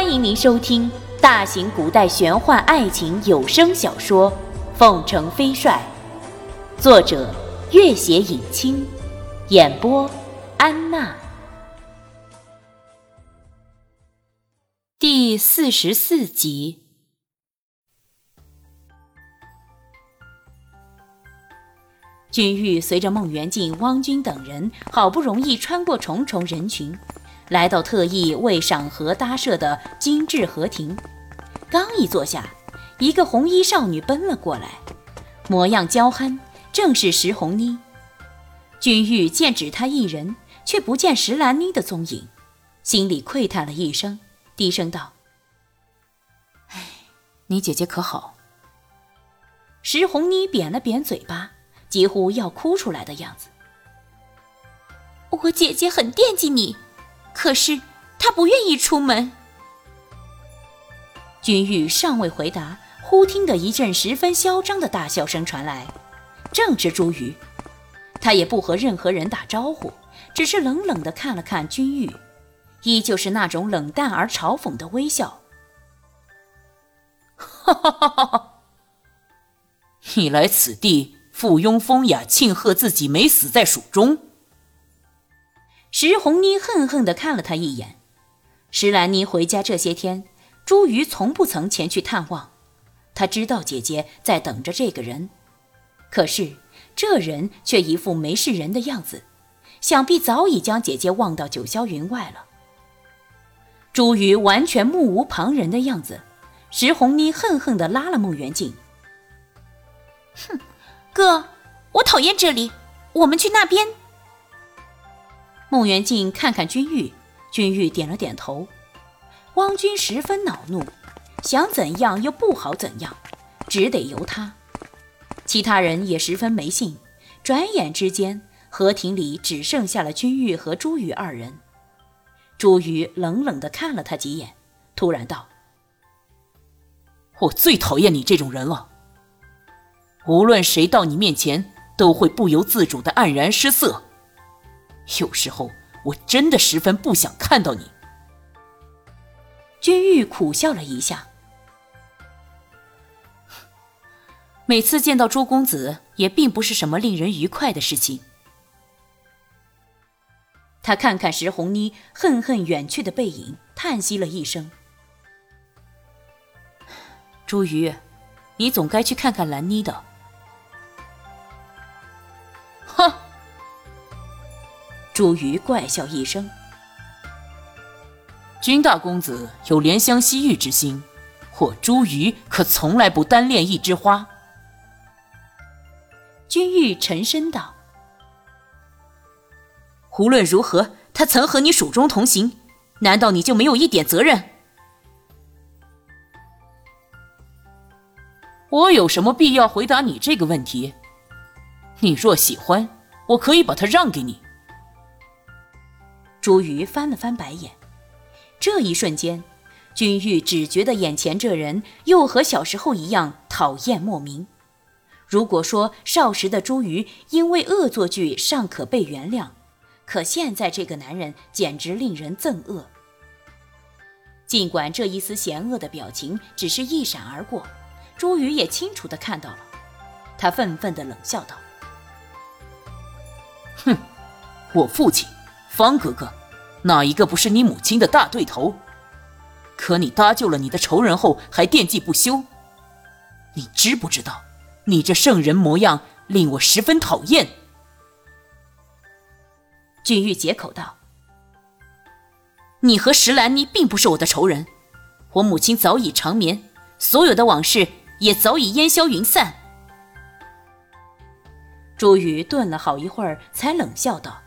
欢迎您收听大型古代玄幻爱情有声小说《凤城飞帅》，作者：月写影清，演播：安娜。第四十四集。君玉随着孟元敬、汪军等人，好不容易穿过重重人群，来到特意为赏荷搭设的精致荷亭。刚一坐下，一个红衣少女奔了过来，模样娇憨，正是石红妮。君玉见只她一人，却不见石兰妮的踪影，心里喟叹了一声，低声道：“哎，你姐姐可好？”石红妮扁了扁嘴巴。几乎要哭出来的样子。我姐姐很惦记你，可是他不愿意出门。君玉尚未回答，忽听得一阵十分嚣张的大笑声传来，正是朱瑜。他也不和任何人打招呼，只是冷冷地看了看君玉，依旧是那种冷淡而嘲讽的微笑。哈哈哈哈哈！你来此地。附庸风雅，庆贺自己没死在蜀中。石红妮恨恨地看了他一眼。石兰妮回家这些天，朱瑜从不曾前去探望。他知道姐姐在等着这个人，可是这人却一副没事人的样子，想必早已将姐姐忘到九霄云外了。朱瑜完全目无旁人的样子，石红妮恨恨地拉了孟元敬。哼。哥，我讨厌这里，我们去那边。孟元敬看看君玉，君玉点了点头。汪军十分恼怒，想怎样又不好怎样，只得由他。其他人也十分没兴。转眼之间，和亭里只剩下了君玉和朱宇二人。朱宇冷冷地看了他几眼，突然道：“我最讨厌你这种人了。”无论谁到你面前，都会不由自主的黯然失色。有时候，我真的十分不想看到你。君玉苦笑了一下，每次见到朱公子，也并不是什么令人愉快的事情。他看看石红妮恨恨远去的背影，叹息了一声：“朱瑜，你总该去看看兰妮的。”朱瑜怪笑一声。君大公子有怜香惜玉之心，我朱瑜可从来不单恋一枝花。君玉沉声道：“无论如何，他曾和你蜀中同行，难道你就没有一点责任？我有什么必要回答你这个问题？”你若喜欢，我可以把它让给你。朱瑜翻了翻白眼，这一瞬间，君玉只觉得眼前这人又和小时候一样讨厌莫名。如果说少时的朱瑜因为恶作剧尚可被原谅，可现在这个男人简直令人憎恶。尽管这一丝嫌恶的表情只是一闪而过，朱瑜也清楚的看到了。他愤愤地冷笑道。哼，我父亲方哥哥，哪一个不是你母亲的大对头？可你搭救了你的仇人后，还惦记不休。你知不知道，你这圣人模样令我十分讨厌。君玉接口道：“你和石兰妮并不是我的仇人，我母亲早已长眠，所有的往事也早已烟消云散。”朱宇顿了好一会儿，才冷笑道：“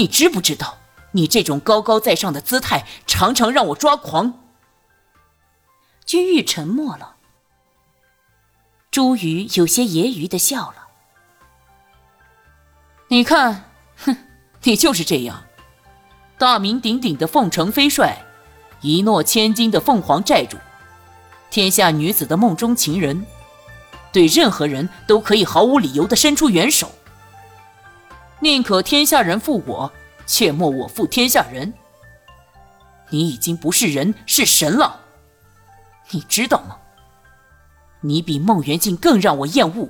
你知不知道，你这种高高在上的姿态，常常让我抓狂。”君玉沉默了。朱宇有些揶揄的笑了：“你看，哼，你就是这样，大名鼎鼎的凤城飞帅，一诺千金的凤凰寨主，天下女子的梦中情人。”对任何人都可以毫无理由的伸出援手，宁可天下人负我，切莫我负天下人。你已经不是人，是神了。你知道吗？你比孟元敬更让我厌恶。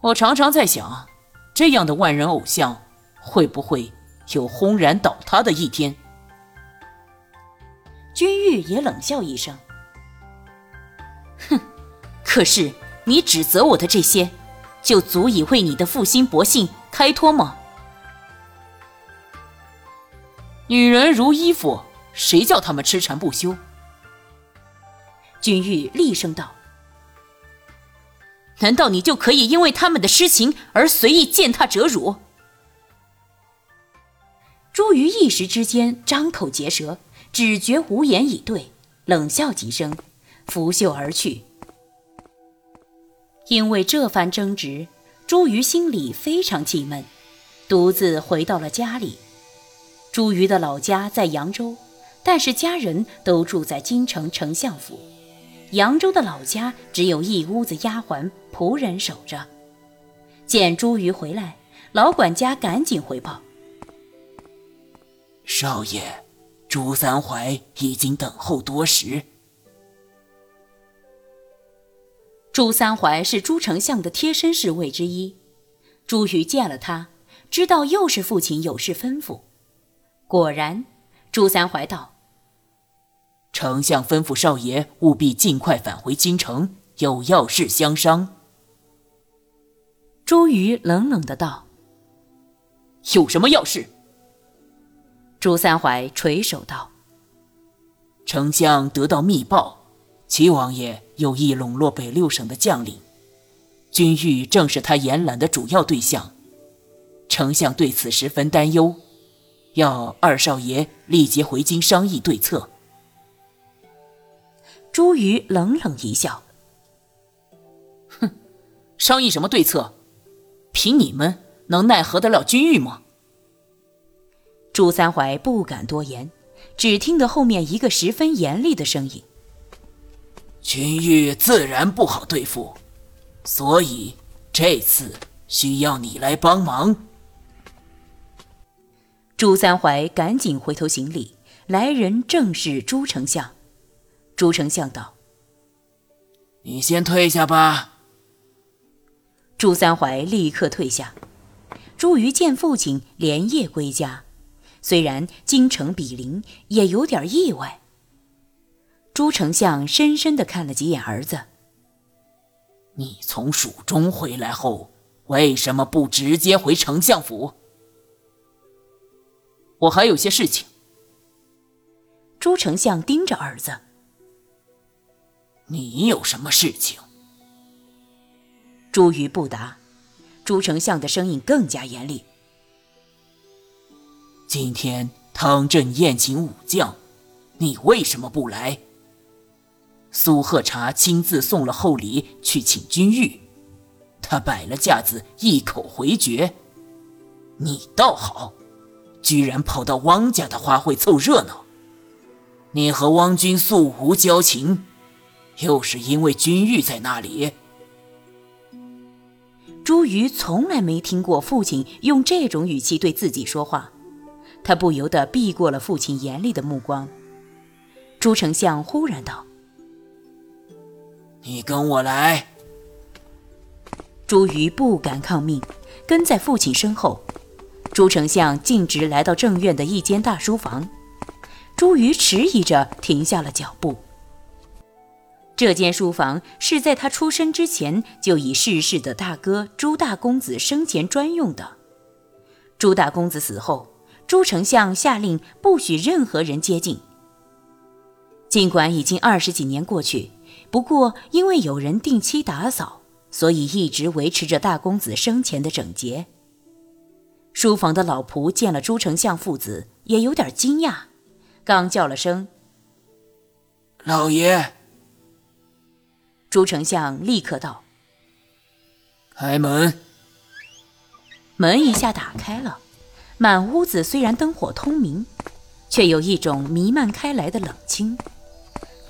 我常常在想，这样的万人偶像会不会有轰然倒塌的一天？君玉也冷笑一声：“哼，可是你指责我的这些，就足以为你的负心薄幸开脱吗？”女人如衣服，谁叫他们痴缠不休？君玉厉声道。难道你就可以因为他们的痴情而随意践踏折辱？朱瑜一时之间张口结舌，只觉无言以对，冷笑几声，拂袖而去。因为这番争执，朱瑜心里非常气闷，独自回到了家里。朱瑜的老家在扬州，但是家人都住在京城丞相府。扬州的老家只有一屋子丫鬟仆人守着。见朱瑜回来，老管家赶紧回报：“少爷，朱三槐已经等候多时。”朱三槐是朱丞相的贴身侍卫之一。朱瑜见了他，知道又是父亲有事吩咐。果然，朱三槐道。丞相吩咐少爷务必尽快返回京城，有要事相商。朱瑜冷冷的道：“有什么要事？”朱三槐垂手道：“丞相得到密报，齐王爷有意笼络北六省的将领，君玉正是他延揽的主要对象。丞相对此十分担忧，要二少爷立即回京商议对策。”朱瑜冷冷一笑：“哼，商议什么对策？凭你们能奈何得了君玉吗？”朱三槐不敢多言，只听得后面一个十分严厉的声音：“君玉自然不好对付，所以这次需要你来帮忙。”朱三槐赶紧回头行礼，来人正是朱丞相。朱丞相道：“你先退下吧。”朱三槐立刻退下。朱瑜见父亲连夜归家，虽然京城比邻，也有点意外。朱丞相深深的看了几眼儿子：“你从蜀中回来后，为什么不直接回丞相府？”我还有些事情。朱丞相盯着儿子。你有什么事情？朱瑜不答，朱丞相的声音更加严厉。今天汤镇宴请武将，你为什么不来？苏贺茶亲自送了厚礼去请君玉，他摆了架子，一口回绝。你倒好，居然跑到汪家的花卉凑热闹。你和汪君素无交情。又是因为君玉在那里。朱瑜从来没听过父亲用这种语气对自己说话，他不由得避过了父亲严厉的目光。朱丞相忽然道：“你跟我来。”朱瑜不敢抗命，跟在父亲身后。朱丞相径直来到正院的一间大书房，朱瑜迟疑着停下了脚步。这间书房是在他出生之前就已逝世的大哥朱大公子生前专用的。朱大公子死后，朱丞相下令不许任何人接近。尽管已经二十几年过去，不过因为有人定期打扫，所以一直维持着大公子生前的整洁。书房的老仆见了朱丞相父子，也有点惊讶，刚叫了声“老爷”。朱丞相立刻道：“开门。”门一下打开了，满屋子虽然灯火通明，却有一种弥漫开来的冷清。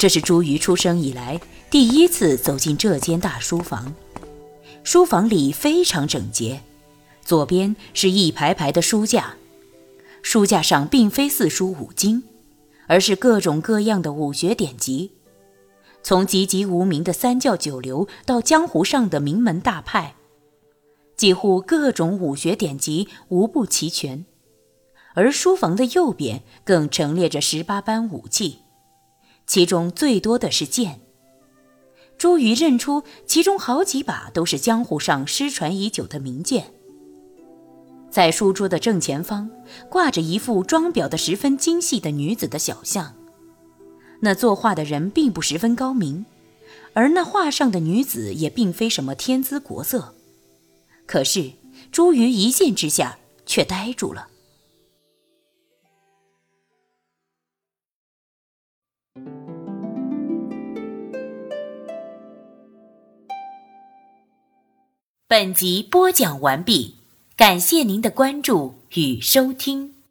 这是朱瑜出生以来第一次走进这间大书房。书房里非常整洁，左边是一排排的书架，书架上并非四书五经，而是各种各样的武学典籍，从籍籍无名的三教九流到江湖上的名门大派，几乎各种武学典籍无不齐全。而书房的右边更陈列着十八般武器，其中最多的是剑。朱宇认出其中好几把都是江湖上失传已久的名剑。在书桌的正前方挂着一幅装裱的十分精细的女子的小像，那作画的人并不十分高明，而那画上的女子也并非什么天姿国色。可是朱瑜一见之下却呆住了。本集播讲完毕。感谢您的关注与收听。